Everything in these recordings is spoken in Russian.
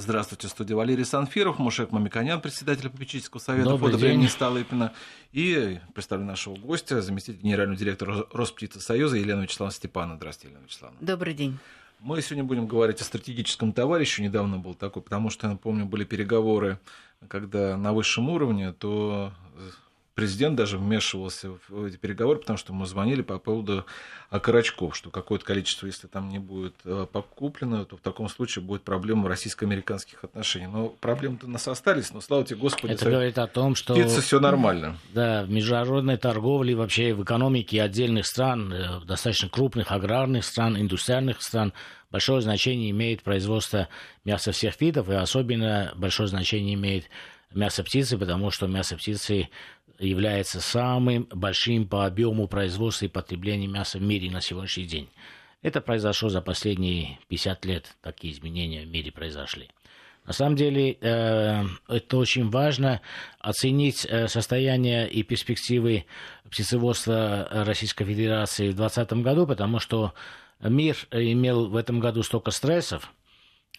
Здравствуйте, студия Валерий Санфиров, Мушек Мамиканян, председатель попечительского совета Добрый фонда времени Столыпина. И представлю нашего гостя, заместитель генерального директора Росптицесоюза Елена Вячеславовна Степана. Здравствуйте, Елена Вячеславовна. Добрый день. Мы сегодня будем говорить о стратегическом товарище. Недавно был такой, потому что, я напомню, были переговоры, когда на высшем уровне, то президент даже вмешивался в эти переговоры, потому что мы звонили по поводу окорочков, что какое-то количество, если там не будет э, покуплено, то в таком случае будет проблема российско-американских отношений. Но проблемы-то у нас остались, но слава тебе, Господи, это говорит о том, что птица все нормально. Да, в международной торговле, вообще в экономике отдельных стран, э, достаточно крупных аграрных стран, индустриальных стран, большое значение имеет производство мяса всех видов, и особенно большое значение имеет мясо птицы, потому что мясо птицы является самым большим по объему производства и потребления мяса в мире на сегодняшний день. Это произошло за последние 50 лет, такие изменения в мире произошли. На самом деле, э, это очень важно оценить э, состояние и перспективы птицеводства Российской Федерации в 2020 году, потому что мир имел в этом году столько стрессов,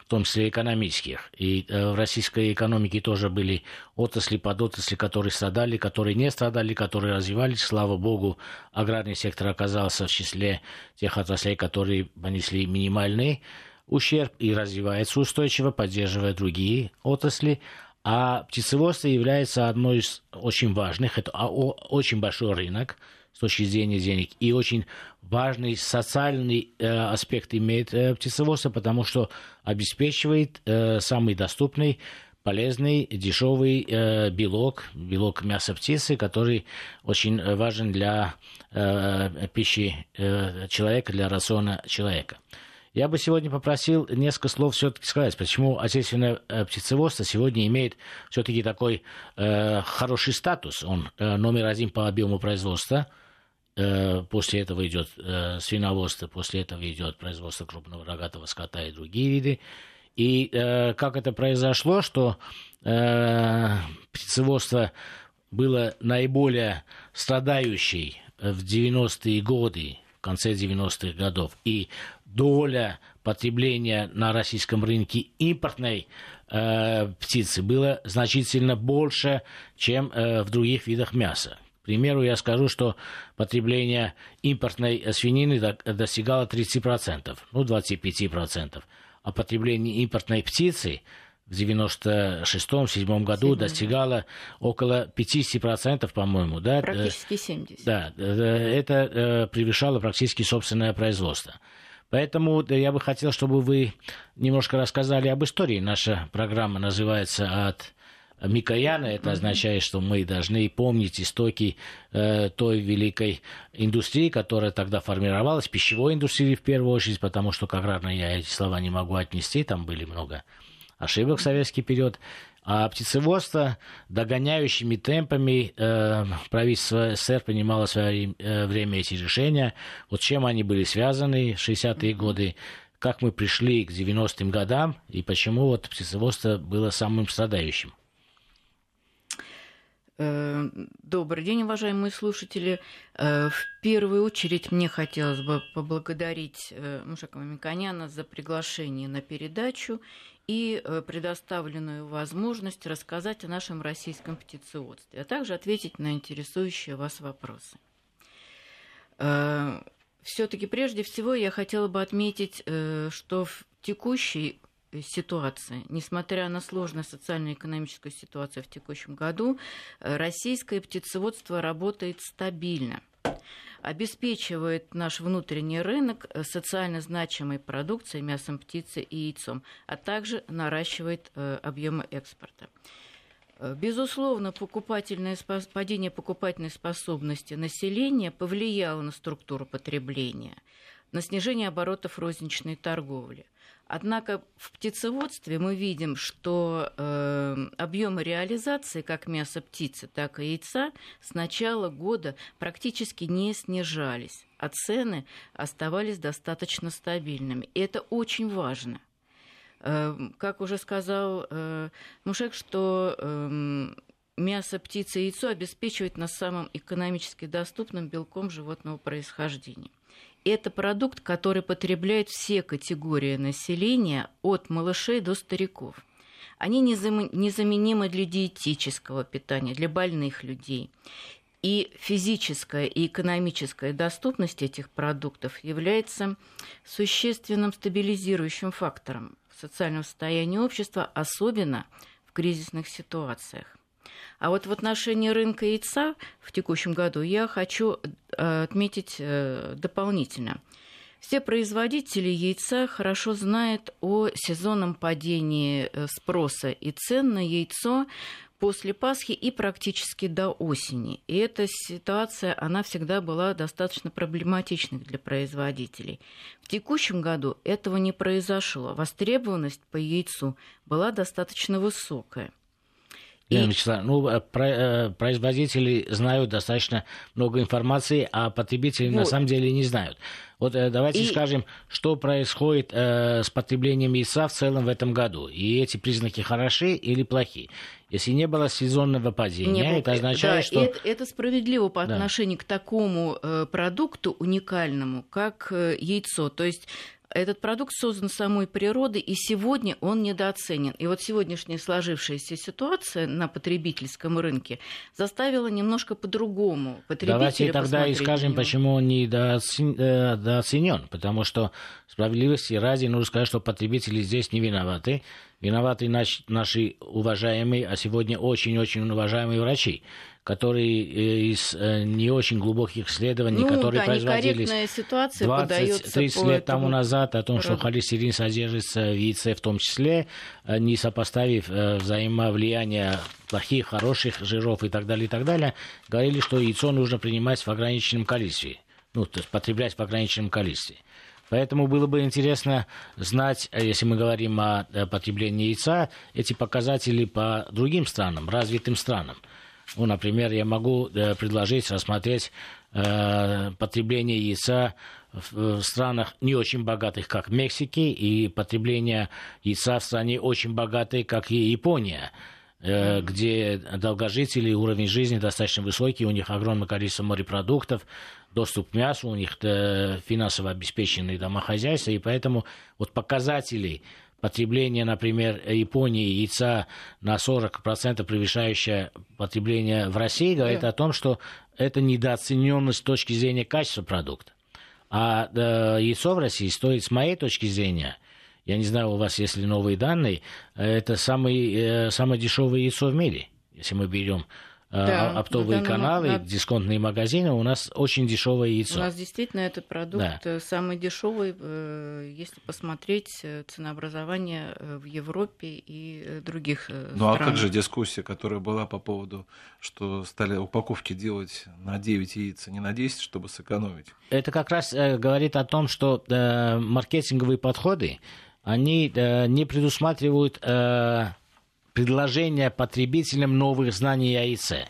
том числе экономических. И э, в российской экономике тоже были отрасли, подотрасли, которые страдали, которые не страдали, которые развивались. Слава богу, аграрный сектор оказался в числе тех отраслей, которые понесли минимальный ущерб и развивается устойчиво, поддерживая другие отрасли. А птицеводство является одной из очень важных, это очень большой рынок – с точки зрения денег. И очень важный социальный э, аспект имеет э, птицеводство, потому что обеспечивает э, самый доступный полезный, дешевый э, белок, белок мяса птицы, который очень важен для э, пищи э, человека, для рациона человека. Я бы сегодня попросил несколько слов все-таки сказать, почему отечественное э, птицеводство сегодня имеет все-таки такой э, хороший статус. Он э, номер один по объему производства. Э, после этого идет э, свиноводство, после этого идет производство крупного рогатого скота и другие виды. И э, как это произошло, что птицеводство было наиболее страдающей в 90-е годы, в конце 90-х годов, и доля потребления на российском рынке импортной э, птицы было значительно больше, чем э, в других видах мяса. К примеру, я скажу, что потребление импортной свинины достигало 30%, ну 25%, а потребление импортной птицы в 96-97 году 7, достигало около 50%, по-моему. Да? Практически 70%. Да, это э, превышало практически собственное производство. Поэтому я бы хотел, чтобы вы немножко рассказали об истории. Наша программа называется «От Микояна. Это означает, что мы должны помнить истоки э, той великой индустрии, которая тогда формировалась, пищевой индустрии в первую очередь, потому что к аграрной я эти слова не могу отнести, там были много ошибок в советский период. А птицеводство догоняющими темпами э, правительство СССР принимало в свое э, время эти решения. Вот чем они были связаны, 60-е годы, как мы пришли к 90-м годам и почему вот птицеводство было самым страдающим. Э, добрый день, уважаемые слушатели. Э, в первую очередь мне хотелось бы поблагодарить э, Мушака Мамиканяна за приглашение на передачу и предоставленную возможность рассказать о нашем российском птицеводстве, а также ответить на интересующие вас вопросы. Все-таки прежде всего я хотела бы отметить, что в текущей ситуации. Несмотря на сложную социально-экономическую ситуацию в текущем году, э, российское птицеводство работает стабильно обеспечивает наш внутренний рынок э, социально значимой продукцией, мясом птицы и яйцом, а также наращивает э, объемы экспорта. Безусловно, покупательное, падение покупательной способности населения повлияло на структуру потребления, на снижение оборотов розничной торговли – Однако в птицеводстве мы видим, что э, объемы реализации как мяса птицы, так и яйца с начала года практически не снижались, а цены оставались достаточно стабильными. И это очень важно. Э, как уже сказал э, Мушек, что э, мясо птицы и яйцо обеспечивает нас самым экономически доступным белком животного происхождения. Это продукт, который потребляют все категории населения, от малышей до стариков. они незаменимы для диетического питания, для больных людей. И физическая и экономическая доступность этих продуктов является существенным стабилизирующим фактором социального состояния общества, особенно в кризисных ситуациях. А вот в отношении рынка яйца в текущем году я хочу э, отметить э, дополнительно. Все производители яйца хорошо знают о сезонном падении э, спроса и цен на яйцо после Пасхи и практически до осени. И эта ситуация, она всегда была достаточно проблематичной для производителей. В текущем году этого не произошло. Востребованность по яйцу была достаточно высокая. И... Вячеслав, ну, э, э, производители знают достаточно много информации, а потребители вот. на самом деле не знают. Вот э, давайте и... скажем, что происходит э, с потреблением яйца в целом в этом году. И эти признаки хороши или плохи. Если не было сезонного падения, не, это означает, да, что... Это, это справедливо по отношению да. к такому э, продукту уникальному, как э, яйцо. То есть этот продукт создан самой природой, и сегодня он недооценен. И вот сегодняшняя сложившаяся ситуация на потребительском рынке заставила немножко по-другому потребителя Давайте тогда и скажем, почему он недооценен. Потому что справедливости ради нужно сказать, что потребители здесь не виноваты. Виноваты наши уважаемые, а сегодня очень-очень уважаемые врачи которые э, из э, не очень глубоких исследований, ну, которые да, производились 20-30 лет тому назад, о том, что холестерин содержится в яйце в том числе, э, не сопоставив взаимовлияние плохих, хороших жиров и так далее, и так далее, говорили, что яйцо нужно принимать в ограниченном количестве, ну, то есть потреблять в ограниченном количестве. Поэтому было бы интересно знать, если мы говорим о потреблении яйца, эти показатели по другим странам, развитым странам. Ну, например, я могу э, предложить рассмотреть э, потребление яйца в, в странах не очень богатых, как Мексики, и потребление яйца в стране очень богатой, как и Япония э, где долгожители, уровень жизни достаточно высокий, у них огромное количество морепродуктов, доступ к мясу, у них э, финансово обеспеченные домохозяйства, и поэтому вот показатели потребление, например, Японии яйца на 40% превышающее потребление в России, говорит да. о том, что это недооцененность с точки зрения качества продукта. А э, яйцо в России стоит, с моей точки зрения, я не знаю, у вас есть ли новые данные, это самый, э, самое дешевое яйцо в мире, если мы берем Э, да, оптовые каналы, на... дисконтные магазины, у нас очень дешевое яйцо. У нас действительно этот продукт да. Э, самый дешевый, э, если посмотреть ценообразование в Европе и других странах. Ну а как же дискуссия, которая была по поводу, что стали упаковки делать на 9 яиц, а не на 10, чтобы сэкономить? Это как раз говорит о том, что маркетинговые подходы, они не предусматривают предложение потребителям новых знаний о яйце,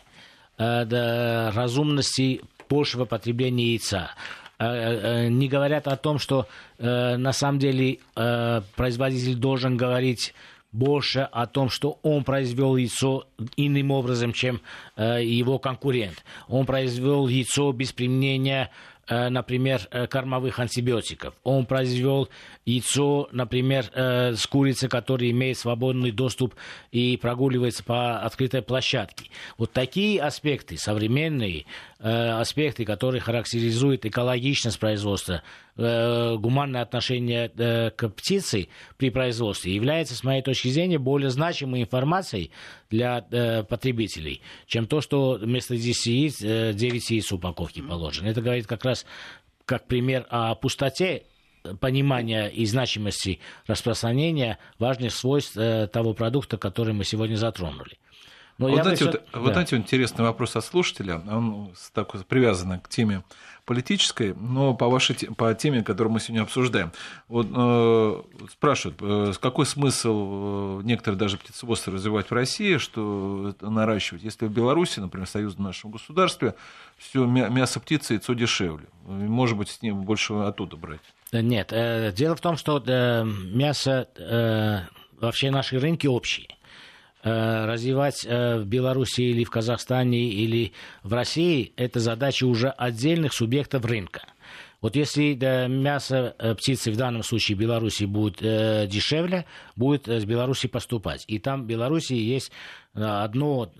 э, разумности большего потребления яйца. Э, э, не говорят о том, что на самом деле производитель должен говорить больше о том, что он произвел яйцо иным образом, чем его конкурент. Он произвел яйцо без применения Э, например, э, кормовых антибиотиков. Он произвел яйцо, например, э, с курицы, которая имеет свободный доступ и прогуливается по открытой площадке. Вот такие аспекты, современные аспекты, которые характеризуют экологичность производства, гуманное отношение к птице при производстве, является, с моей точки зрения, более значимой информацией для потребителей, чем то, что вместо 10 яиц 9 яиц упаковки положено. Это говорит как раз как пример о пустоте понимания и значимости распространения важных свойств э, того продукта, который мы сегодня затронули. Но вот, знаете, все... вот, да. вот знаете, интересный вопрос от слушателя, он так привязан к теме политической, но по, вашей, по теме, которую мы сегодня обсуждаем. Вот, э, спрашивают, э, какой смысл э, некоторые даже птицеводство развивать в России, что наращивать, если в Беларуси, например, союзном нашем государстве, все мясо птицы, яйцо дешевле. Может быть, с ним больше оттуда брать. Нет, э, дело в том, что э, мясо, э, вообще наши рынки общие. Э, развивать э, в Беларуси или в Казахстане или в России, это задача уже отдельных субъектов рынка. Вот если да, мясо э, птицы в данном случае в Беларуси будет э, дешевле, будет с Беларуси поступать. И там в Беларуси есть одно,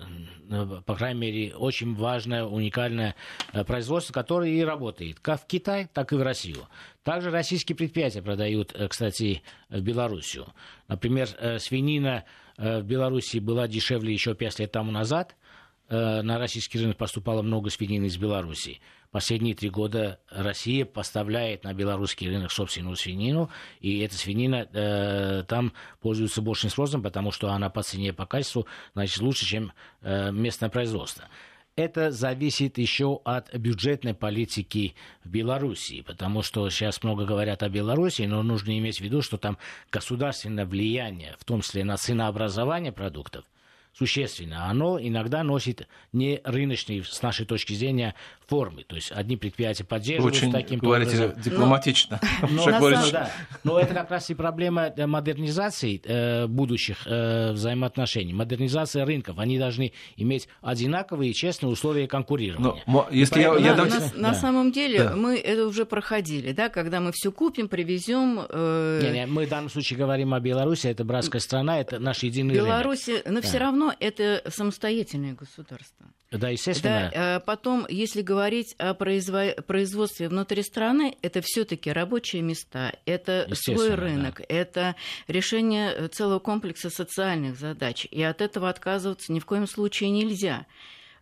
по крайней мере, очень важное, уникальное производство, которое и работает как в Китае, так и в Россию. Также российские предприятия продают, кстати, в Белоруссию. Например, свинина в Беларуси была дешевле еще 5 лет тому назад. На российский рынок поступало много свинины из Беларуси. Последние три года Россия поставляет на белорусский рынок собственную свинину, и эта свинина э, там пользуется большим спросом, потому что она по цене, по качеству, значит, лучше, чем э, местное производство это зависит еще от бюджетной политики в Беларуси, потому что сейчас много говорят о Беларуси, но нужно иметь в виду, что там государственное влияние, в том числе на ценообразование продуктов, существенно. Оно иногда носит не рыночные, с нашей точки зрения, формы. То есть одни предприятия поддерживают Очень, таким говорите, образом. дипломатично. Но, но, но, да. но это как раз и проблема модернизации э, будущих э, взаимоотношений. Модернизация рынков. Они должны иметь одинаковые и честные условия конкурирования. Но, если я, я на, на, да. на самом деле да. мы это уже проходили, да, когда мы все купим, привезем. Э... Не, не, мы в данном случае говорим о Беларуси, это братская страна, это наш единый Беларуси, рынок. но да. все равно это самостоятельное государство. Да, естественно. Да, э, потом, если говорить о производстве внутри страны, это все-таки рабочие места, это свой рынок, да. это решение целого комплекса социальных задач. И от этого отказываться ни в коем случае нельзя.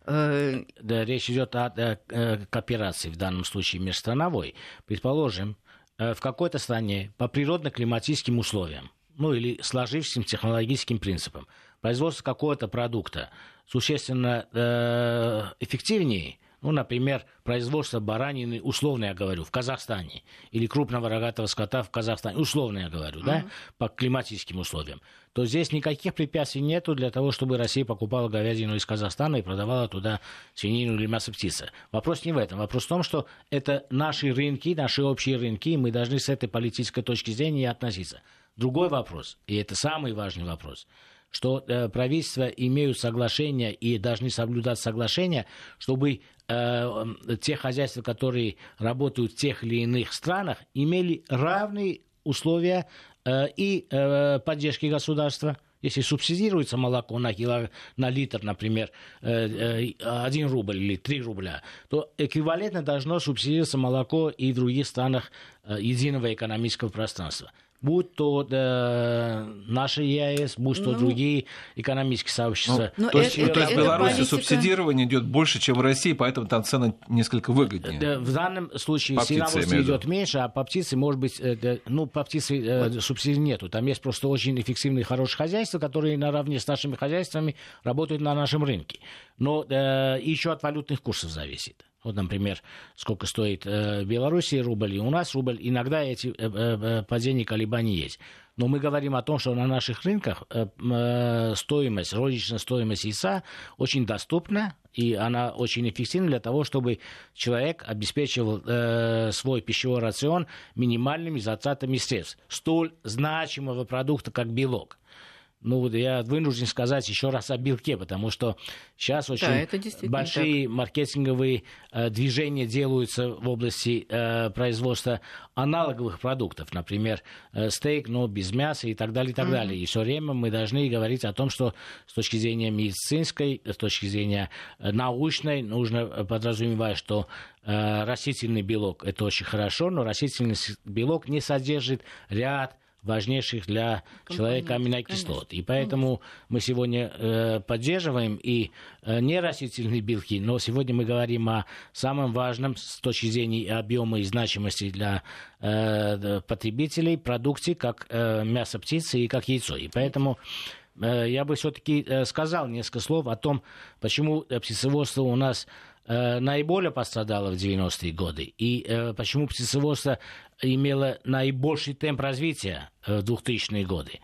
Э, да, речь идет о, о, о кооперации в данном случае межстрановой. Предположим, э, в какой-то стране по природно-климатическим условиям, ну или сложившимся технологическим принципам, производство какого-то продукта существенно э, эффективнее, ну, например, производство баранины, условно я говорю, в Казахстане, или крупного рогатого скота в Казахстане, условно я говорю, uh-huh. да, по климатическим условиям, то здесь никаких препятствий нету для того, чтобы Россия покупала говядину из Казахстана и продавала туда свинину или мясо птицы. Вопрос не в этом. Вопрос в том, что это наши рынки, наши общие рынки, и мы должны с этой политической точки зрения относиться. Другой вопрос, и это самый важный вопрос – что э, правительства имеют соглашения и должны соблюдать соглашения, чтобы э, те хозяйства, которые работают в тех или иных странах, имели равные условия э, и э, поддержки государства. Если субсидируется молоко на, кило, на литр, например, 1 э, рубль или 3 рубля, то эквивалентно должно субсидироваться молоко и в других странах э, единого экономического пространства будь то да, наши ЕАЭС, будь то ну, другие экономические сообщества. Ну, то, есть, это, то есть в Беларуси политика... субсидирование идет больше, чем в России, поэтому там цены несколько выгоднее. Да, в данном случае по сеновоз идет меньше, а по птице, может быть, э, ну, по птице э, вот. субсидий нету. Там есть просто очень эффективные, хорошие хозяйства, которые наравне с нашими хозяйствами работают на нашем рынке. Но э, еще от валютных курсов зависит. Вот, например, сколько стоит э, в Беларуси рубль, и у нас рубль. Иногда эти э, э, падения колебаний есть. Но мы говорим о том, что на наших рынках стоимость, розничная стоимость яйца очень доступна, и она очень эффективна для того, чтобы человек обеспечивал э, свой пищевой рацион минимальными затратами средств столь значимого продукта, как белок ну, вот я вынужден сказать еще раз о белке, потому что сейчас очень да, большие так. маркетинговые э, движения делаются в области э, производства аналоговых продуктов, например, э, стейк, но без мяса и так далее, и так mm-hmm. далее. И все время мы должны говорить о том, что с точки зрения медицинской, с точки зрения э, научной, нужно подразумевать, что э, растительный белок это очень хорошо, но растительный белок не содержит ряд важнейших для человека аминокислот. И поэтому мы сегодня э, поддерживаем и э, нерастительные белки, но сегодня мы говорим о самом важном с точки зрения объема и значимости для э, потребителей продукте, как э, мясо птицы и как яйцо. И поэтому э, я бы все-таки э, сказал несколько слов о том, почему птицеводство у нас Э, наиболее пострадала в 90-е годы, и э, почему птицеводство имело наибольший темп развития э, в 2000-е годы.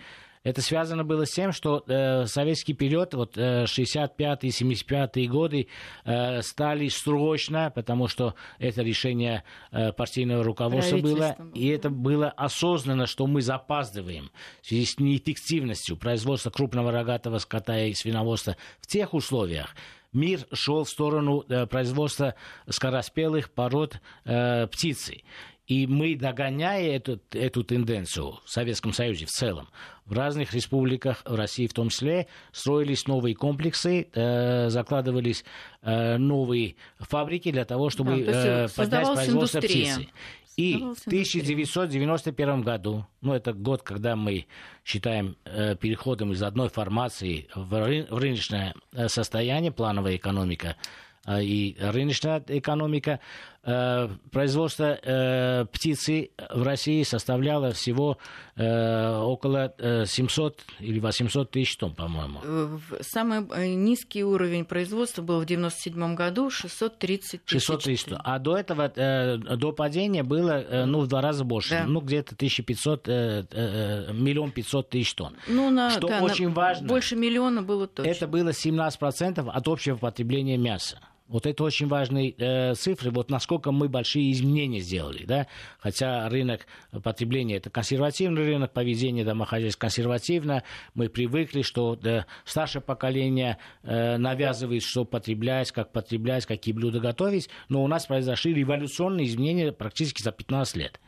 Это связано было с тем, что э, советский период, вот э, 65-е, 75-е годы э, стали срочно, потому что это решение э, партийного руководства было, и это было осознанно, что мы запаздываем в связи с неэффективностью производства крупного рогатого скота и свиноводства в тех условиях, мир шел в сторону э, производства скороспелых пород э, птицы. И мы, догоняя эту, эту тенденцию в Советском Союзе в целом, в разных республиках, в России в том числе, строились новые комплексы, э, закладывались э, новые фабрики для того, чтобы да, э, поднять производство индустрия. птицы. И в 1991 году, ну это год, когда мы считаем э, переходом из одной формации в, ры- в рыночное э, состояние, плановая экономика, а, и рыночная экономика. Э, производство э, птицы в России составляло всего э, около 700 или 800 тысяч тонн, по-моему. Самый низкий уровень производства был в 1997 году 630 тысяч. 630 тонн. А до этого, до падения было ну, в два раза больше. Да. Ну, где-то 1500, миллион 500 тысяч тонн. Ну, на, Что да, очень на важно. Больше миллиона было точно. Это было 17% от общего потребления мяса. Вот это очень важные э, цифры, вот насколько мы большие изменения сделали, да, хотя рынок потребления это консервативный рынок, поведение домохозяйств консервативно, мы привыкли, что да, старшее поколение э, навязывает, что потреблять, как потреблять, какие блюда готовить, но у нас произошли революционные изменения практически за 15 лет.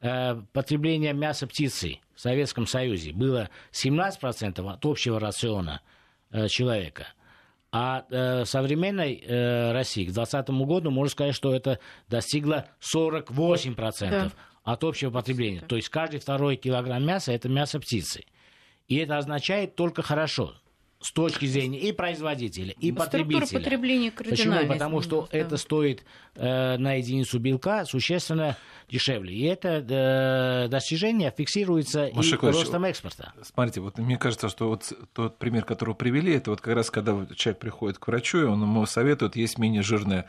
Э, потребление мяса птицы в Советском Союзе было 17% от общего рациона э, человека – а э, современной э, России к 2020 году можно сказать, что это достигло 48% да. от общего потребления. Да. То есть каждый второй килограмм мяса это мясо птицы. И это означает только хорошо с точки зрения и производителя, и Структура потребителя. потребления Почему? Потому что да. это стоит э, на единицу белка существенно дешевле. И это э, достижение фиксируется Маша и ростом экспорта. Смотрите, вот мне кажется, что вот тот пример, который привели, это вот как раз когда человек приходит к врачу, и он ему советует есть менее жирное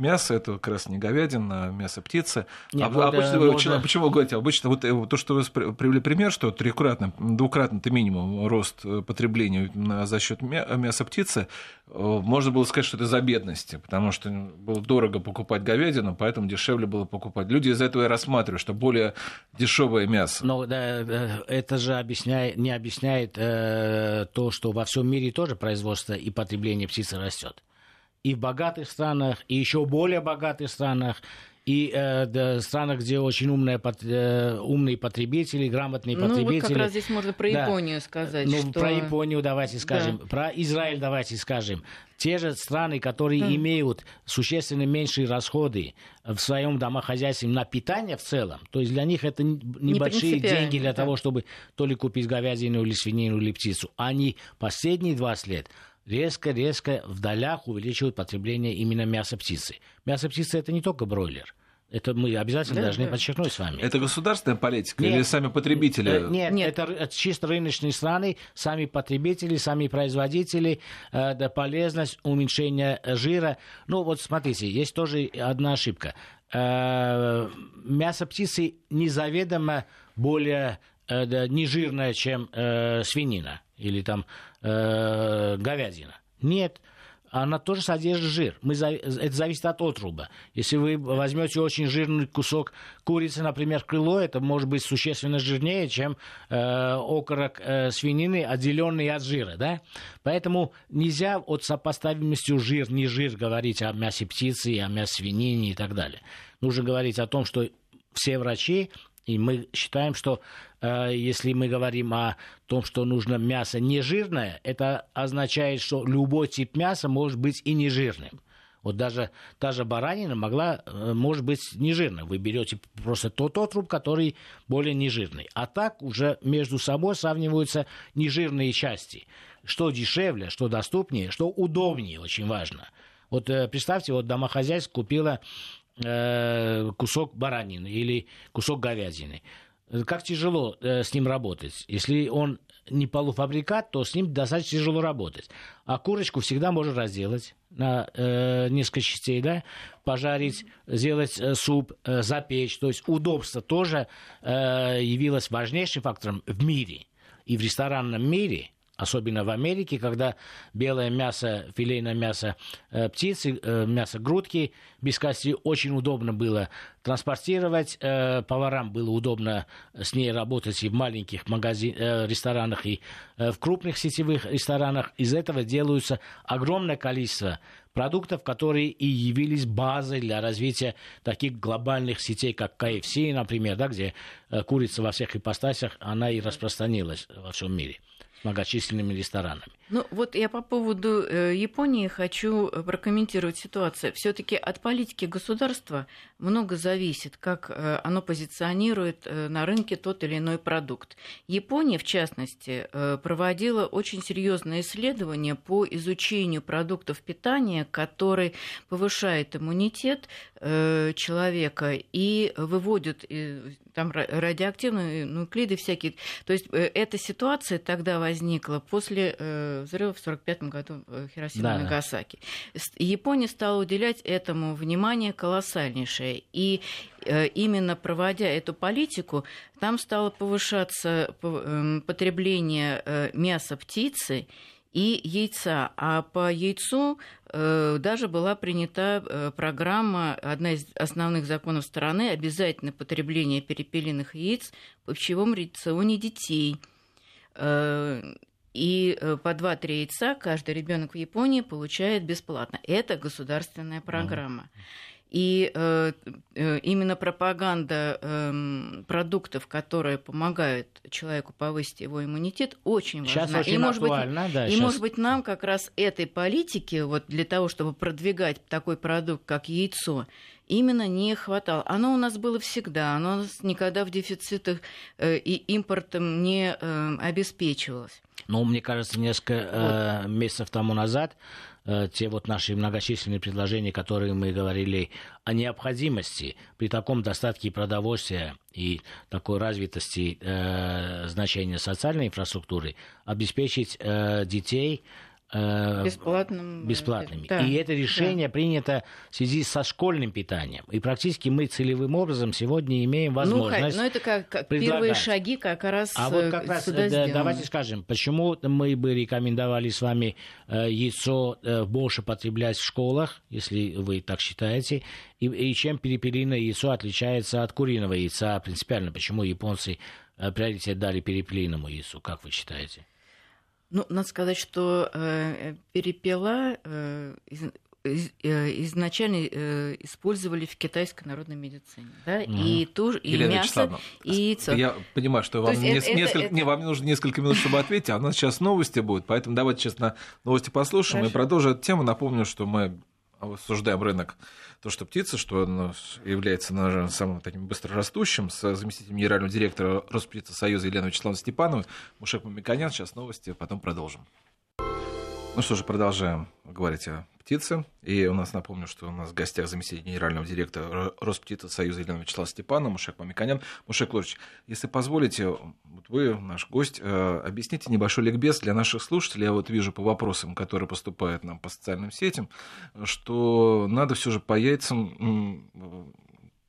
мясо, это как раз не говядина, а мясо птицы. Не, а, вот, обычно, да, почему, да. почему вы говорите? Обычно вот э, то, что вы привели пример, что трехкратно, двукратно это минимум рост э, потребления за счет мяса птицы, э, можно было сказать, что это за бедности, потому что было дорого покупать говядину, поэтому дешевле было покупать. Люди из этого и рассматривают, что более дешевое мясо. Но да, это же объясняет, не объясняет э, то, что во всем мире тоже производство и потребление птицы растет и в богатых странах, и еще более богатых странах, и э, да, странах, где очень умные, э, умные потребители, грамотные ну, потребители. Ну, вот как раз здесь можно про да. Японию сказать. Ну, что... про Японию давайте скажем, да. про Израиль давайте скажем. Те же страны, которые да. имеют существенно меньшие расходы в своем домохозяйстве на питание в целом, то есть для них это небольшие Не деньги для да. того, чтобы то ли купить говядину или свинину или птицу. Они последние 20 лет резко-резко в долях увеличивают потребление именно мяса птицы. Мясо птицы это не только бройлер. Это мы обязательно да, должны да. подчеркнуть с вами. Это государственная политика нет, или сами потребители? Э, нет, нет. Это, это чисто рыночные страны, сами потребители, сами производители, э, да, полезность уменьшения жира. Ну вот смотрите, есть тоже одна ошибка. Э, мясо птицы незаведомо более э, да, нежирное, чем э, свинина или там э, говядина. Нет, она тоже содержит жир. Мы, это зависит от отруба. Если вы возьмете очень жирный кусок курицы, например, крыло, это может быть существенно жирнее, чем э, окорок э, свинины, отделенный от жира. Да? Поэтому нельзя от сопоставимостью жир, не жир говорить о мясе птицы, о мясе свинины и так далее. Нужно говорить о том, что все врачи и мы считаем, что э, если мы говорим о том, что нужно мясо нежирное, это означает, что любой тип мяса может быть и нежирным. Вот даже та же баранина могла, э, может быть нежирной. Вы берете просто тот отруб, который более нежирный. А так уже между собой сравниваются нежирные части. Что дешевле, что доступнее, что удобнее, очень важно. Вот э, представьте, вот домохозяйство купила кусок баранины или кусок говядины. Как тяжело э, с ним работать. Если он не полуфабрикат, то с ним достаточно тяжело работать. А курочку всегда можно разделать на э, несколько частей, да, пожарить, сделать э, суп, э, запечь. То есть удобство тоже э, явилось важнейшим фактором в мире. И в ресторанном мире особенно в Америке, когда белое мясо, филейное мясо э, птицы, э, мясо грудки без кости очень удобно было транспортировать, э, поварам было удобно с ней работать и в маленьких магазин, э, ресторанах, и э, в крупных сетевых ресторанах. Из этого делаются огромное количество продуктов, которые и явились базой для развития таких глобальных сетей, как KFC, например, да, где э, курица во всех ипостасях, она и распространилась во всем мире многочисленными ресторанами. Ну вот я по поводу э, Японии хочу э, прокомментировать ситуацию. Все-таки от политики государства много зависит, как э, оно позиционирует на рынке тот или иной продукт. Япония, в частности, проводила очень серьезные исследования по изучению продуктов питания, которые повышают иммунитет человека и выводят э, там радиоактивные нуклиды всякие. То есть эта ситуация тогда возникла после взрыва в 1945 году в Хиросиме да, и Нагасаки. Япония стала уделять этому внимание колоссальнейшее. И э, именно проводя эту политику, там стало повышаться эм, потребление мяса птицы и яйца. А по яйцу э, даже была принята э, программа, одна из основных законов страны, обязательное потребление перепелиных яиц в пищевом рационе детей. Э, и э, по 2-3 яйца каждый ребенок в Японии получает бесплатно. Это государственная программа. Mm-hmm. И э, э, именно пропаганда э, продуктов, которые помогают человеку повысить его иммунитет, очень важна. Сейчас очень и, может актуально, быть, да. И, сейчас... может быть, нам как раз этой политики, вот для того, чтобы продвигать такой продукт, как яйцо, именно не хватало. Оно у нас было всегда, оно у нас никогда в дефицитах э, и импортом не э, обеспечивалось. Ну, мне кажется, несколько э, месяцев тому назад Э, те вот наши многочисленные предложения, которые мы говорили о необходимости при таком достатке продовольствия и такой развитости э, значения социальной инфраструктуры обеспечить э, детей бесплатным, бесплатными. Да, и это решение да. принято в связи со школьным питанием. И практически мы целевым образом сегодня имеем ну, возможность. Ну, ну это как, как первые шаги как раз. А вот как раз да, давайте скажем, почему мы бы рекомендовали с вами э, яйцо э, больше потреблять в школах, если вы так считаете, и, и чем перепелиное яйцо отличается от куриного яйца принципиально, почему японцы э, приоритет дали перепелиному яйцу, как вы считаете? Ну, надо сказать, что э, перепела э, из, из, э, изначально э, использовали в китайской народной медицине, да, угу. и тоже и Елена мясо, и яйцо. Я понимаю, что вам, не, это, несколько, это... Не, вам нужно несколько минут, чтобы ответить, а у нас сейчас новости будут, поэтому давайте сейчас на новости послушаем Хорошо. и продолжим эту тему. Напомню, что мы обсуждаем рынок то, что птица, что она является наверное, самым таким быстрорастущим, с заместителем генерального директора Росптицесоюза Еленой Вячеславовной Степановой, Мушек Мамиканян. Сейчас новости, потом продолжим. Ну что же, продолжаем говорить о птице. И у нас, напомню, что у нас в гостях заместитель генерального директора Росптицы Союза Елена Вячеслав Степанова, Мушек Мамиканян. Мушек Лорович, если позволите, вот вы, наш гость, э, объясните небольшой ликбез для наших слушателей. Я вот вижу по вопросам, которые поступают нам по социальным сетям, что надо все же по яйцам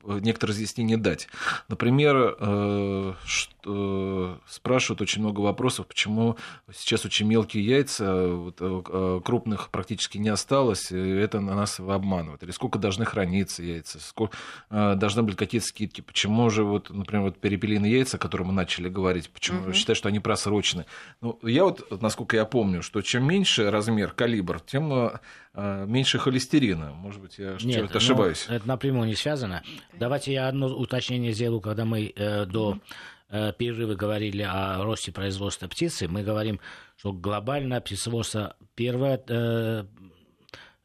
некоторые разъяснения дать. Например, э, что, спрашивают очень много вопросов, почему сейчас очень мелкие яйца, вот, э, крупных практически не осталось, и это на нас обманывает. Или сколько должны храниться яйца, сколько, должны быть какие-то скидки. Почему же, вот, например, вот перепелиные яйца, о которых мы начали говорить, почему угу. считаю, что они просрочены? Ну, я вот, насколько я помню, что чем меньше размер, калибр, тем Э, меньше холестерина. Может быть, я Нет, ну, ошибаюсь. это напрямую не связано. Давайте я одно уточнение сделаю, когда мы э, до э, перерыва говорили о росте производства птицы. Мы говорим, что глобально птицеводство первое э,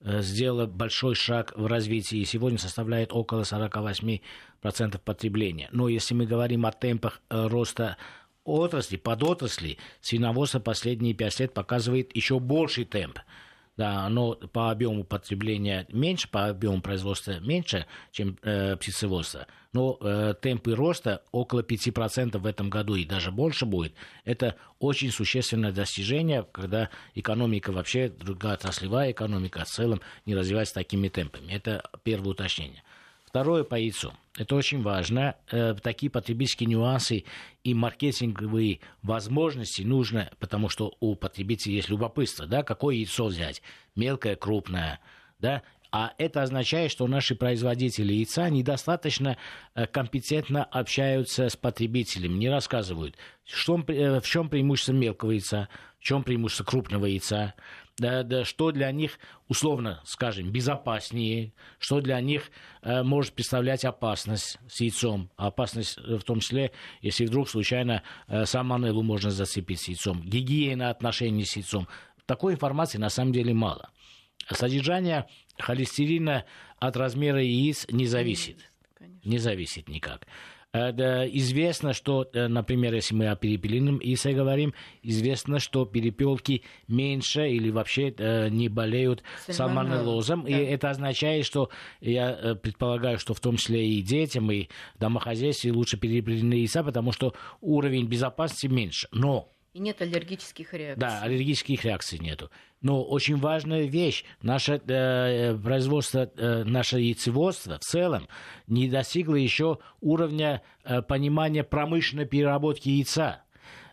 э сделало большой шаг в развитии и сегодня составляет около 48% потребления. Но если мы говорим о темпах э, роста отрасли, подотрасли, свиноводство последние пять лет показывает еще больший темп да, оно по объему потребления меньше, по объему производства меньше, чем э, птицеводство, но э, темпы роста около 5% в этом году и даже больше будет. Это очень существенное достижение, когда экономика вообще, другая отраслевая экономика в целом не развивается такими темпами. Это первое уточнение. Второе по яйцу. Это очень важно. Э, такие потребительские нюансы и маркетинговые возможности нужно, потому что у потребителей есть любопытство, да, какое яйцо взять, мелкое, крупное, да, а это означает, что наши производители яйца недостаточно э, компетентно общаются с потребителем, не рассказывают, э, в чем преимущество мелкого яйца, в чем преимущество крупного яйца, да, да, что для них, условно скажем, безопаснее, что для них э, может представлять опасность с яйцом. Опасность в том числе, если вдруг случайно э, самонеллу можно зацепить с яйцом. Гигиена отношений с яйцом. Такой информации на самом деле мало. Содержание холестерина от размера яиц не зависит. Не зависит никак. Э, известно, что, э, например, если мы о перепелином яйце говорим, известно, что перепелки меньше или вообще э, не болеют сальмонеллозом. Да. И это означает, что я предполагаю, что в том числе и детям, и домохозяйстве лучше перепелиные яйца, потому что уровень безопасности меньше. Но и нет аллергических реакций. Да, аллергических реакций нету. Но очень важная вещь, наше э, производство, э, наше яйцеводство в целом не достигло еще уровня э, понимания промышленной переработки яйца.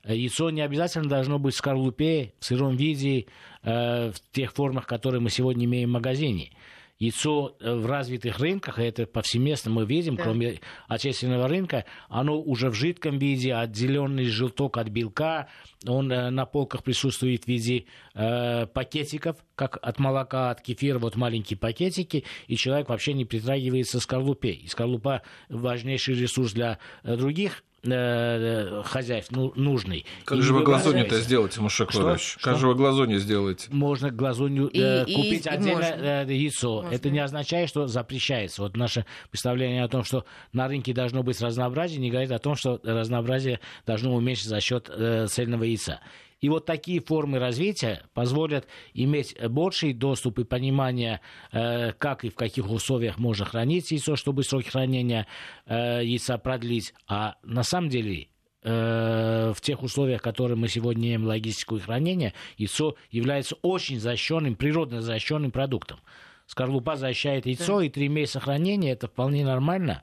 Яйцо не обязательно должно быть в скорлупе, в сыром виде, э, в тех формах, которые мы сегодня имеем в магазине яйцо э, в развитых рынках, это повсеместно мы видим, да. кроме отечественного рынка, оно уже в жидком виде, отделенный желток от белка, он э, на полках присутствует в виде э, пакетиков, как от молока, от кефира, вот маленькие пакетики, и человек вообще не притрагивается к скорлупе. И скорлупа важнейший ресурс для э, других Э, хозяйств ну, нужный. Как и же вы глазунью-то сделаете, Мушек Как же вы глазунью сделаете? Можно глазунью и, э, купить и, отдельно э, яйцо. Можно. Это не означает, что запрещается. Вот наше представление о том, что на рынке должно быть разнообразие, не говорит о том, что разнообразие должно уменьшиться за счет э, цельного яйца. И вот такие формы развития позволят иметь больший доступ и понимание, э, как и в каких условиях можно хранить яйцо, чтобы сроки хранения э, яйца продлить. А на самом деле э, в тех условиях, которые мы сегодня имеем логистику и хранение, яйцо является очень защищенным, природно защищенным продуктом. Скорлупа защищает яйцо, и три месяца хранения это вполне нормально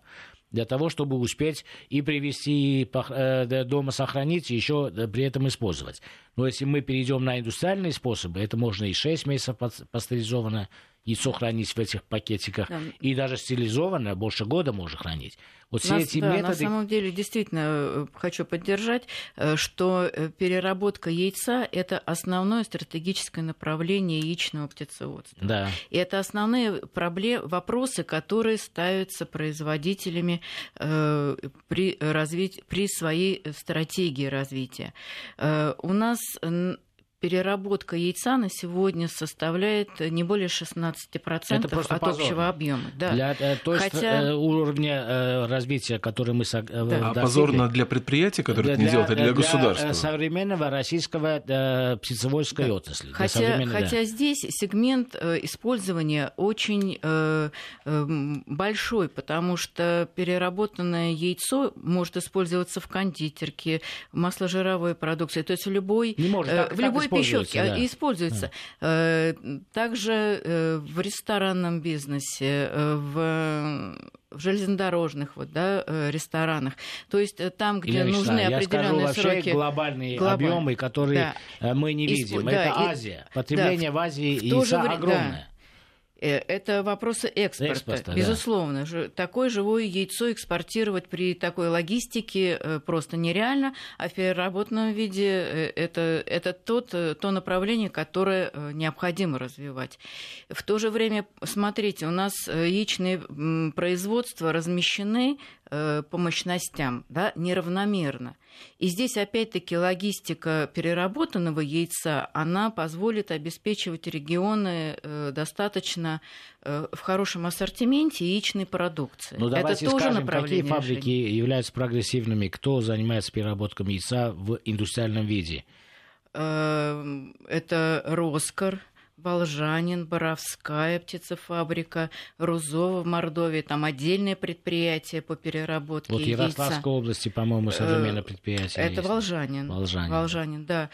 для того, чтобы успеть и привести, и э, дома сохранить, и еще при этом использовать. Но если мы перейдем на индустриальные способы, это можно и 6 месяцев пастеризованно яйцо хранить в этих пакетиках, да. и даже стерилизованное больше года можно хранить. Вот все Нас, эти да, методы... На самом деле, действительно, э, хочу поддержать, э, что э, переработка яйца – это основное стратегическое направление яичного птицеводства. Да. И это основные проблемы, вопросы, которые ставятся производителями э, при, развить, при своей стратегии развития. Э, у нас переработка яйца на сегодня составляет не более 16% Это от позорно. общего объема. Да. Для э, той Хотя... Э, уровня э, развития, который мы да. А позорно для предприятий, которые для, это не делают, или для, для государства? современного российского э, птицеводской да. отрасли. Хотя, хотя да. здесь сегмент использования очень э, большой, потому что переработанное яйцо может использоваться в кондитерке, масложировой продукции, то есть в любой, не может, так, в любой пищевки да. А, используется. Да. Также э, в ресторанном бизнесе, э, в в железнодорожных вот, да, э, ресторанах. То есть там, где Ирина нужны я определенные скажу, сроки. глобальные глобаль. объемы, которые да. мы не видим. И, Это да, Азия. Потребление да, в Азии яйца огромное. Да. Э, это вопросы экспорта, экспорта безусловно. Да. Такое живое яйцо экспортировать при такой логистике э, просто нереально, а в переработанном виде э, это, это тот, то направление, которое необходимо развивать. В то же время, смотрите, у нас яичные производства размещены Э, по мощностям да, неравномерно. И здесь опять-таки логистика переработанного яйца, она позволит обеспечивать регионы э, достаточно э, в хорошем ассортименте яичной продукции. Ну, давайте Это тоже скажем, какие фабрики решения. являются прогрессивными, кто занимается переработкой яйца в индустриальном виде? Это Роскар, Волжанин, Боровская птицефабрика, Рузова в Мордовии, там отдельное предприятие по переработке Вот яйца. Ярославской области, по-моему, современное предприятие Это есть. Волжанин. Волжанин. Волжанин, да.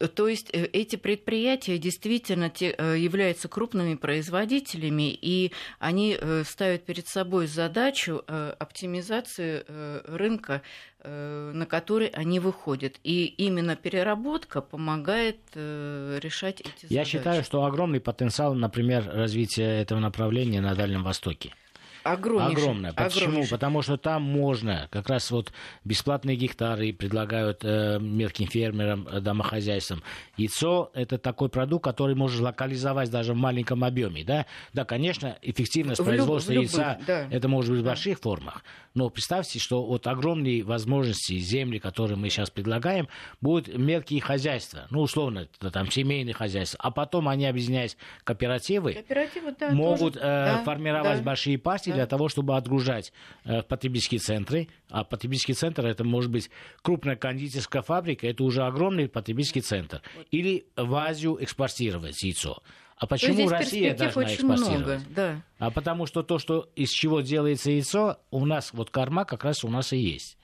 Эм, То есть э, эти предприятия действительно те, э, являются крупными производителями, и они э, ставят перед собой задачу оптимизации рынка, на который они выходят. И именно переработка помогает решать эти задачи. Я считаю, что огромный потенциал, например, развития этого направления на Дальнем Востоке. Огромное. Почему? Потому что там можно как раз вот бесплатные гектары предлагают э, мелким фермерам, э, домохозяйствам. Яйцо – это такой продукт, который можно локализовать даже в маленьком объеме. Да, да конечно, эффективность в производства люб, яйца да. это может быть в больших формах. Но представьте, что вот огромные возможности земли, которые мы сейчас предлагаем, будут мелкие хозяйства. Ну, условно, там семейные хозяйства. А потом они, объединяясь кооперативы, Кооперативы да, могут тоже, э, да, формировать да. большие партии да. для того, чтобы отгружать э, в потребительские центры. А потребительский центр это может быть крупная кондитерская фабрика, это уже огромный потребительский центр. Или в Азию экспортировать яйцо. А почему Россия должна экспортировать? Много, да. А потому что то, что из чего делается яйцо, у нас вот корма как раз у нас и есть.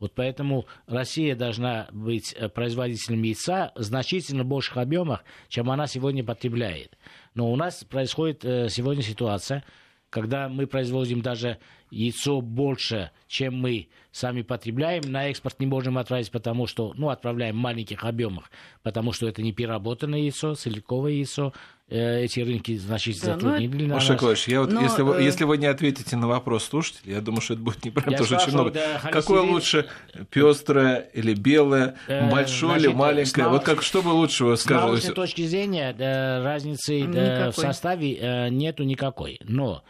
Вот поэтому Россия должна быть э, производителем яйца в значительно больших объемах, чем она сегодня потребляет. Но у нас происходит э, сегодня ситуация, когда мы производим даже яйцо больше, чем мы сами потребляем, на экспорт не можем отправить, потому что, ну, отправляем в маленьких объемах, потому что это не переработанное яйцо, целиковое яйцо, эти рынки, значит, да, затруднили ну, Маша Николаевич, я вот, но, если, вы, э... если вы не ответите на вопрос слушателя, я думаю, что это будет неправда, тоже очень много. Да, Какое лучше, пестрое или белое, э, большое или маленькое? Вот как, что бы лучше вы скажете? С точки зрения да, разницы да, в составе э, нету никакой. Но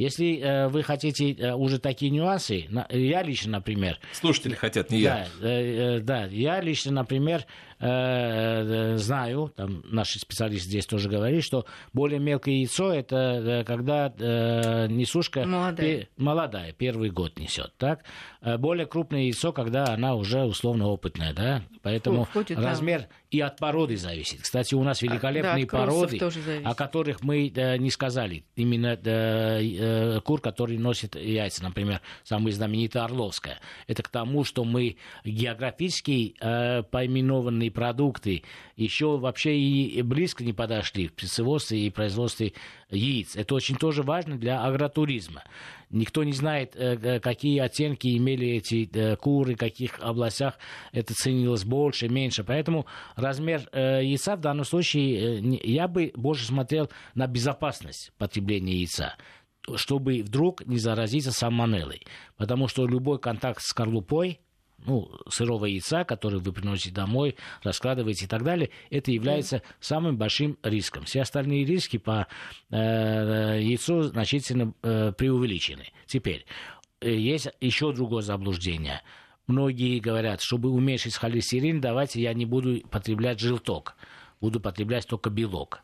если э, вы хотите э, уже такие нюансы, на, я лично, например... Слушатели хотят, не я. Да, э, э, да я лично, например, э, э, знаю, там наши специалисты здесь тоже говорили, что более мелкое яйцо это э, когда э, несушка молодая. Молодая, первый год несет, так? Э, более крупное яйцо, когда она уже условно опытная, да? Поэтому Входит, размер да. и от породы зависит. Кстати, у нас великолепные да, породы, о которых мы э, не сказали. Именно э, э, кур, который носит яйца, например, самая знаменитая Орловская. Это к тому, что мы географически э, поименованные продукты еще вообще и близко не подошли в птицеводстве и производстве яиц. Это очень тоже важно для агротуризма. Никто не знает, э, э, какие оттенки имели эти э, куры, в каких областях это ценилось больше, меньше. Поэтому размер яйца в данном случае я бы больше смотрел на безопасность потребления яйца чтобы вдруг не заразиться самонеллой. Потому что любой контакт с скорлупой, ну, сырого яйца, который вы приносите домой, раскладываете и так далее, это является самым большим риском. Все остальные риски по э, яйцу значительно э, преувеличены. Теперь, э, есть еще другое заблуждение. Многие говорят, чтобы уменьшить холестерин, давайте я не буду потреблять желток, буду потреблять только белок.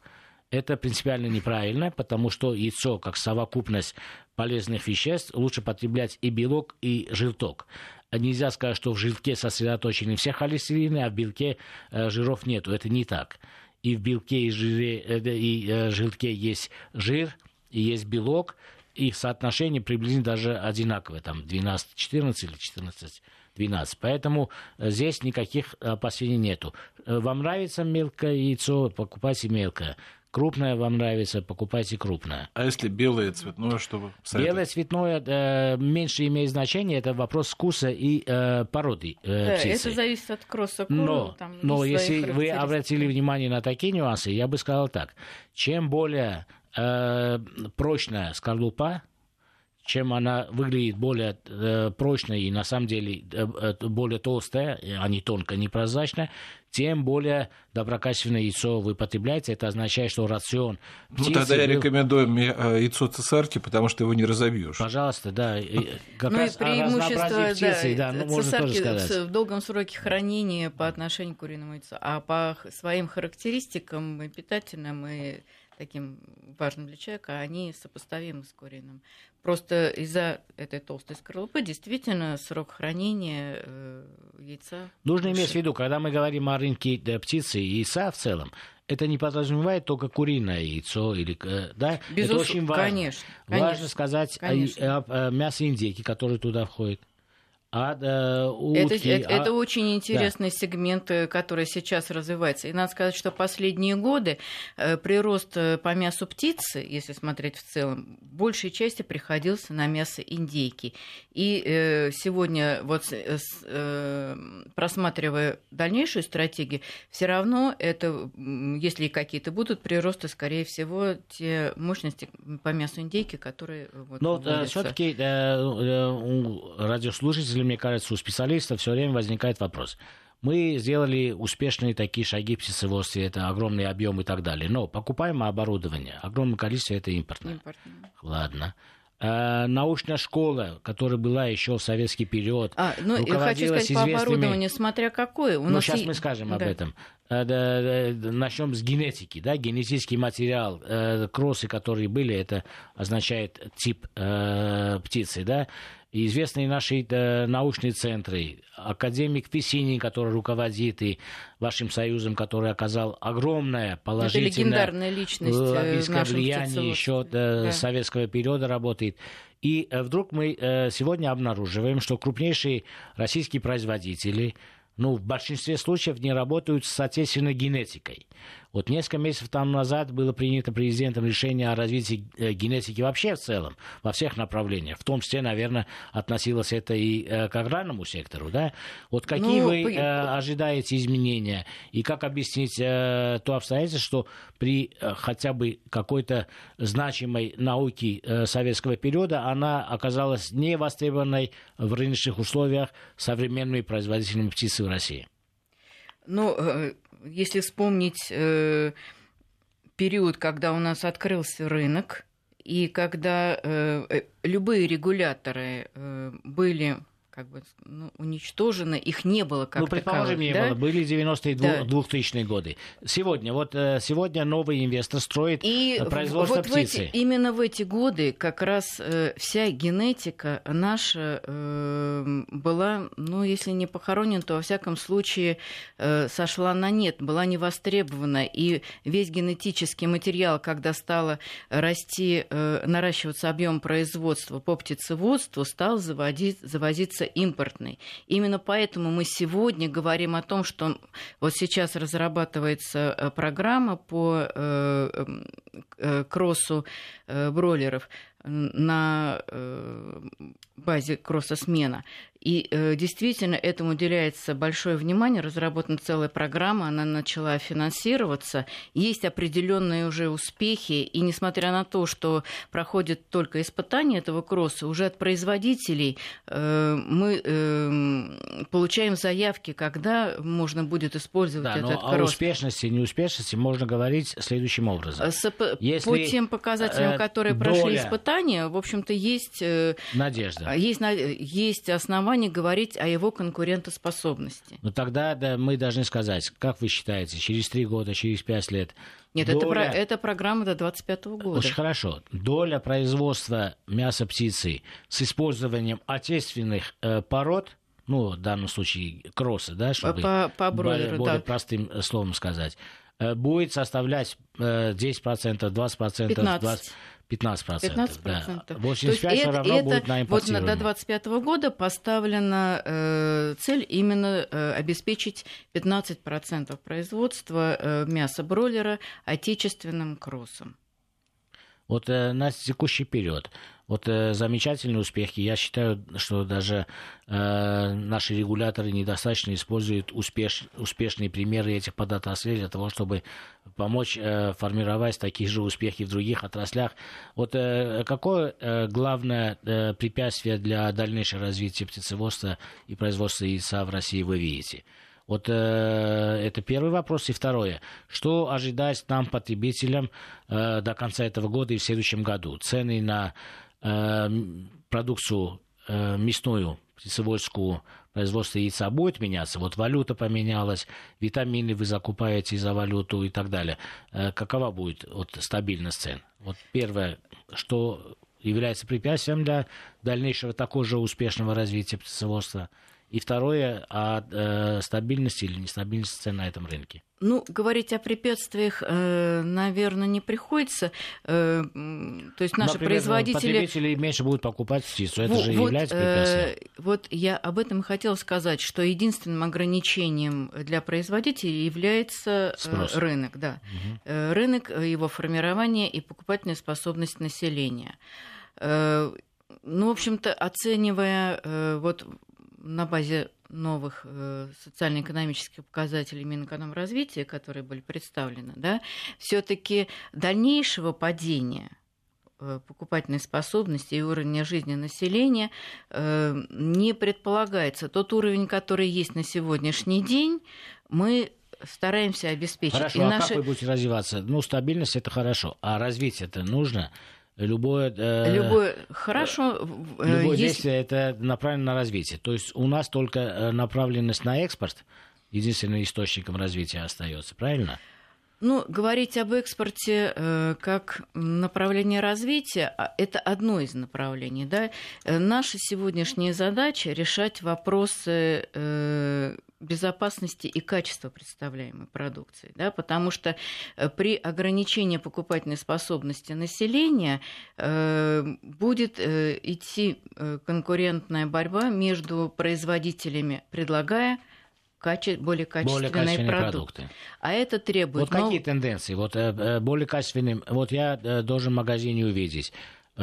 Это принципиально неправильно, потому что яйцо, как совокупность полезных веществ, лучше потреблять и белок, и желток. Нельзя сказать, что в желтке сосредоточены все холестерины, а в белке э, жиров нету. Это не так. И в белке и, жире, э, и э, желтке есть жир, и есть белок, их соотношение приблизительно даже одинаковое, там 12-14 или 14-12. Поэтому здесь никаких опасений нету. Вам нравится мелкое яйцо, покупайте мелкое крупное вам нравится, покупайте крупное. А если белое цветное, что вы советуете? Белое цветное э, меньше имеет значение, это вопрос вкуса и э, породы э, да, птицы. это зависит от кросса. Но, там но если вы обратили внимание на такие нюансы, я бы сказал так. Чем более э, прочная скорлупа, чем она выглядит более э, прочной и на самом деле э, э более толстая, а не тонкая, не прозрачная, тем более доброкачественное яйцо вы потребляете. Это означает, что рацион Ну, тогда я был... рекомендую э, яйцо цесарки, потому что его не разобьешь. Пожалуйста, да. Как ну, раз и преимущество птицы, да, да, ну, цесарки в долгом сроке хранения по отношению к куриному яйцу. А по своим характеристикам питательным и таким важным для человека, они сопоставимы с куриным. Просто из-за этой толстой скорлупы действительно срок хранения э, яйца. Нужно выше. иметь в виду, когда мы говорим о рынке птицы и яйца в целом, это не подразумевает только куриное яйцо или э, да, Безусловно, это очень важно. Конечно, важно сказать конечно. о, о, о мясе индейки, которое туда входит а э, утки... Это, это, а... это очень интересный да. сегмент, э, который сейчас развивается. И надо сказать, что последние годы э, прирост э, по мясу птицы, если смотреть в целом, в большей части приходился на мясо индейки. И э, сегодня, вот э, э, просматривая дальнейшую стратегию, все равно это, если какие-то будут приросты, скорее всего, те мощности по мясу индейки, которые... Вот, Но все-таки э, у радиослушателей, мне кажется, у специалистов все время возникает вопрос. Мы сделали успешные такие шаги в птицеводстве, это огромный объем и так далее. Но покупаем оборудование, огромное количество это импортное. импортное. Ладно. А, научная школа, которая была еще в советский период, а, ну, я хочу сказать, известными... по оборудованию, смотря какое. У ну, нас сейчас и... мы скажем да. об этом. А, начнем с генетики. Да? Генетический материал, э, кроссы, которые были, это означает тип э, птицы. Да? И известные наши э, научные центры, академик Фессини, который руководит, и вашим союзом, который оказал огромное положительное личность э, влияние еще до да. советского периода работает. И э, вдруг мы э, сегодня обнаруживаем, что крупнейшие российские производители ну, в большинстве случаев не работают с соответственной генетикой. Вот несколько месяцев там назад было принято президентом решение о развитии э, генетики вообще в целом, во всех направлениях. В том числе, наверное, относилось это и э, к аграрному сектору. Да? Вот какие ну, вы э, ожидаете изменения? И как объяснить э, то обстоятельство, что при э, хотя бы какой-то значимой науке э, советского периода она оказалась не востребованной в рыночных условиях современными производителями птицы в России? Ну, если вспомнить э, период, когда у нас открылся рынок, и когда э, э любые регуляторы э, были как бы ну, уничтожено, их не было как Ну, предположим, не да? было, были 90-е, да. 2000-е годы. Сегодня, вот э, сегодня новый инвестор строит и производство вот птицы. В эти, именно в эти годы как раз э, вся генетика наша э, была, ну, если не похоронена, то во всяком случае э, сошла на нет, была не востребована. И весь генетический материал, когда стало расти, э, наращиваться объем производства по птицеводству, стал заводить, завозиться импортный. Именно поэтому мы сегодня говорим о том, что вот сейчас разрабатывается э, программа по э, э, кроссу бройлеров на базе кросса-смена. И э, действительно этому уделяется большое внимание, разработана целая программа, она начала финансироваться, есть определенные уже успехи, и несмотря на то, что проходит только испытание этого кросса, уже от производителей э, мы э, получаем заявки, когда можно будет использовать да, этот но кросс. О успешности и неуспешности можно говорить следующим образом. С, Если, по тем показателям, э, которые доля... прошли испытания, в общем-то, есть... Э, Надежда. Есть, есть основания оснований говорить о его конкурентоспособности. Ну тогда да, мы должны сказать, как вы считаете, через три года, через пять лет нет, доля... это, про, это программа до 25 года. Очень хорошо. Доля производства мяса птицы с использованием отечественных э, пород, ну, в данном случае кросса, да, чтобы по, по бройлеру, более да. простым словом сказать, э, будет составлять 10%, 20%, 15%. 20%. 15%. 15%. Да. 85 все равно это, будет на Вот до 2025 года поставлена э, цель именно э, обеспечить 15% производства э, мяса бройлера отечественным кроссом. Вот э, на текущий период вот э, замечательные успехи. Я считаю, что даже э, наши регуляторы недостаточно используют успеш, успешные примеры этих подотраслей для того, чтобы помочь э, формировать такие же успехи в других отраслях. Вот э, какое э, главное э, препятствие для дальнейшего развития птицеводства и производства яйца в России вы видите? Вот э, это первый вопрос. И второе. Что ожидать нам, потребителям, э, до конца этого года и в следующем году? Цены на продукцию э, мясную, птицеводскую, производство яйца будет меняться, вот валюта поменялась, витамины вы закупаете за валюту и так далее. Э, какова будет вот, стабильность цен? Вот первое, что является препятствием для дальнейшего такого же успешного развития птицеводства. И второе, о э, стабильности или нестабильности цен на этом рынке. Ну, говорить о препятствиях, э, наверное, не приходится. Э, то есть наши Например, производители... Потребители меньше будут покупать птицу. Это вот, же является препятствием. Вот я об этом хотела сказать, что единственным ограничением для производителей является Спрос. рынок. Да. Угу. Рынок, его формирование и покупательная способность населения. Ну, в общем-то, оценивая вот на базе новых э, социально-экономических показателей Минэкономразвития, которые были представлены, да, все-таки дальнейшего падения э, покупательной способности и уровня жизни населения э, не предполагается. Тот уровень, который есть на сегодняшний день, мы стараемся обеспечить. Хорошо, и а наши... как вы будете развиваться? Ну, стабильность это хорошо, а развитие это нужно? Любое, э, любое хорошо. Э, любое есть... действие это направлено на развитие. То есть у нас только э, направленность на экспорт единственным источником развития остается, правильно? Ну, говорить об экспорте э, как направление развития а, – это одно из направлений. Да? Э, наша сегодняшняя задача – решать вопросы э, безопасности и качества представляемой продукции, да, потому что при ограничении покупательной способности населения будет идти конкурентная борьба между производителями, предлагая каче... более качественные, более качественные продукты. продукты. А это требует... Вот нов... какие тенденции? Вот э, э, более качественным... Вот я э, должен в магазине увидеть.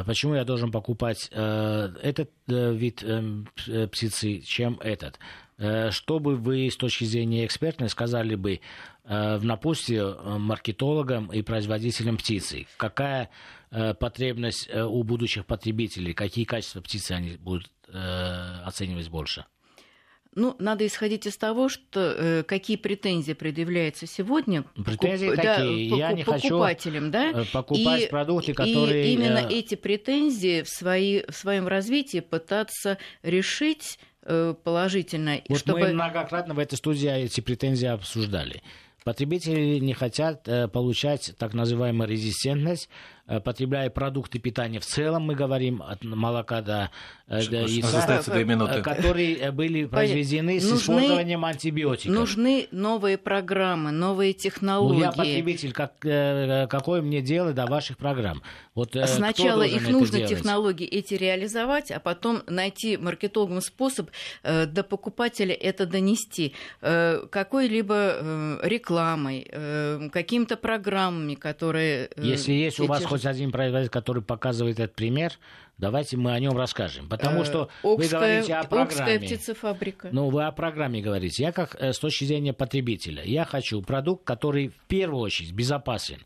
Почему я должен покупать э, этот э, вид э, птицы, чем этот? Э, что бы вы с точки зрения экспертной сказали бы э, в напутствие э, маркетологам и производителям птицы? Какая потребность у будущих потребителей? Какие качества птицы они будут оценивать больше? Ну, надо исходить из того, что э, какие претензии предъявляются сегодня претензии покуп... такие. Да, Я не покупателям, да? покупать и, продукты, которые... И именно эти претензии в, свои, в своем развитии пытаться решить Э, положительно. Вот чтобы... мы многократно в этой студии эти претензии обсуждали. Потребители не хотят э, получать так называемую резистентность, Э, потребляя продукты питания в целом, мы говорим от молока до, э, до яйца, э, которые были произведены нужны, с использованием антибиотиков. Нужны новые программы, новые технологии. Ну, я потребитель, как, какое мне дело до ваших программ? Вот, Сначала их нужно делать? технологии эти реализовать, а потом найти маркетологам способ до покупателя это донести какой-либо рекламой, какими-то программами, которые... Если есть у вас хоть один производитель, который показывает этот пример, давайте мы о нем расскажем. Потому что Окская, вы говорите о программе. птицефабрика. Ну, вы о программе говорите. Я как э, с точки зрения потребителя, я хочу продукт, который в первую очередь безопасен.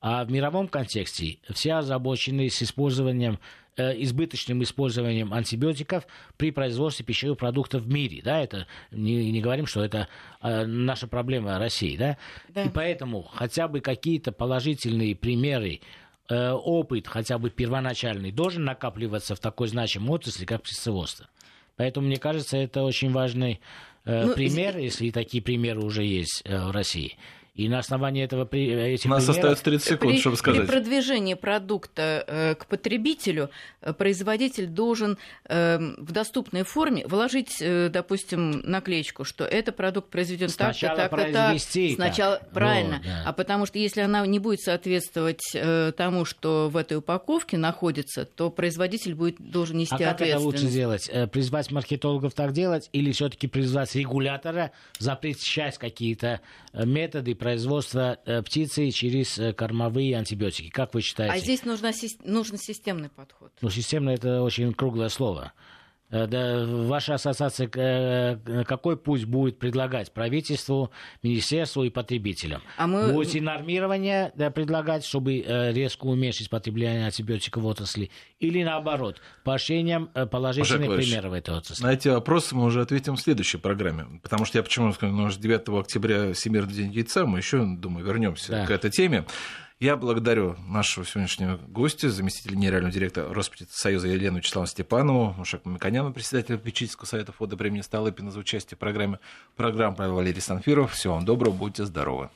А в мировом контексте все озабочены с использованием э, избыточным использованием антибиотиков при производстве пищевых продуктов в мире. Да, это не, не говорим, что это э, наша проблема России. Да? Да. И поэтому хотя бы какие-то положительные примеры Э, опыт, хотя бы первоначальный, должен накапливаться в такой значимой отрасли, как птицеводство. Поэтому, мне кажется, это очень важный э, ну, пример, если такие примеры уже есть э, в России. И на основании этого этих У нас примеров... остается 30 секунд, при, чтобы сказать. При продвижении продукта э, к потребителю э, производитель должен э, в доступной форме вложить, э, допустим, наклеечку, что это продукт произведен так-то, так-то, так. Сначала правильно. Вот, да. А потому что если она не будет соответствовать э, тому, что в этой упаковке находится, то производитель будет должен нести а ответственность. как это лучше сделать? Э, призвать маркетологов так делать или все-таки призвать регулятора запрещать какие-то э, методы производства э, птицы через э, кормовые антибиотики. Как вы считаете? А здесь нужна, нужен системный подход. Ну, системный это очень круглое слово. Э, да, ваша ассоциация э, какой путь будет предлагать правительству, министерству и потребителям? А мы... Будете нормирование да, предлагать, чтобы э, резко уменьшить потребление антибиотиков в отрасли? Или наоборот, поощрением положительных примеров в этой отрасли? На эти вопросы мы уже ответим в следующей программе. Потому что я почему сказал, ну, 9 октября Всемирный день яйца, мы еще, думаю, вернемся да. к этой теме. Я благодарю нашего сегодняшнего гостя, заместителя генерального директора Роспредсоюза Елену Вячеславовну Степанову, Мушек Мамиканяна, председателя попечительского совета фонда премии Столыпина за участие в программе. Программу провел Валерий Санфиров. Всего вам доброго, будьте здоровы.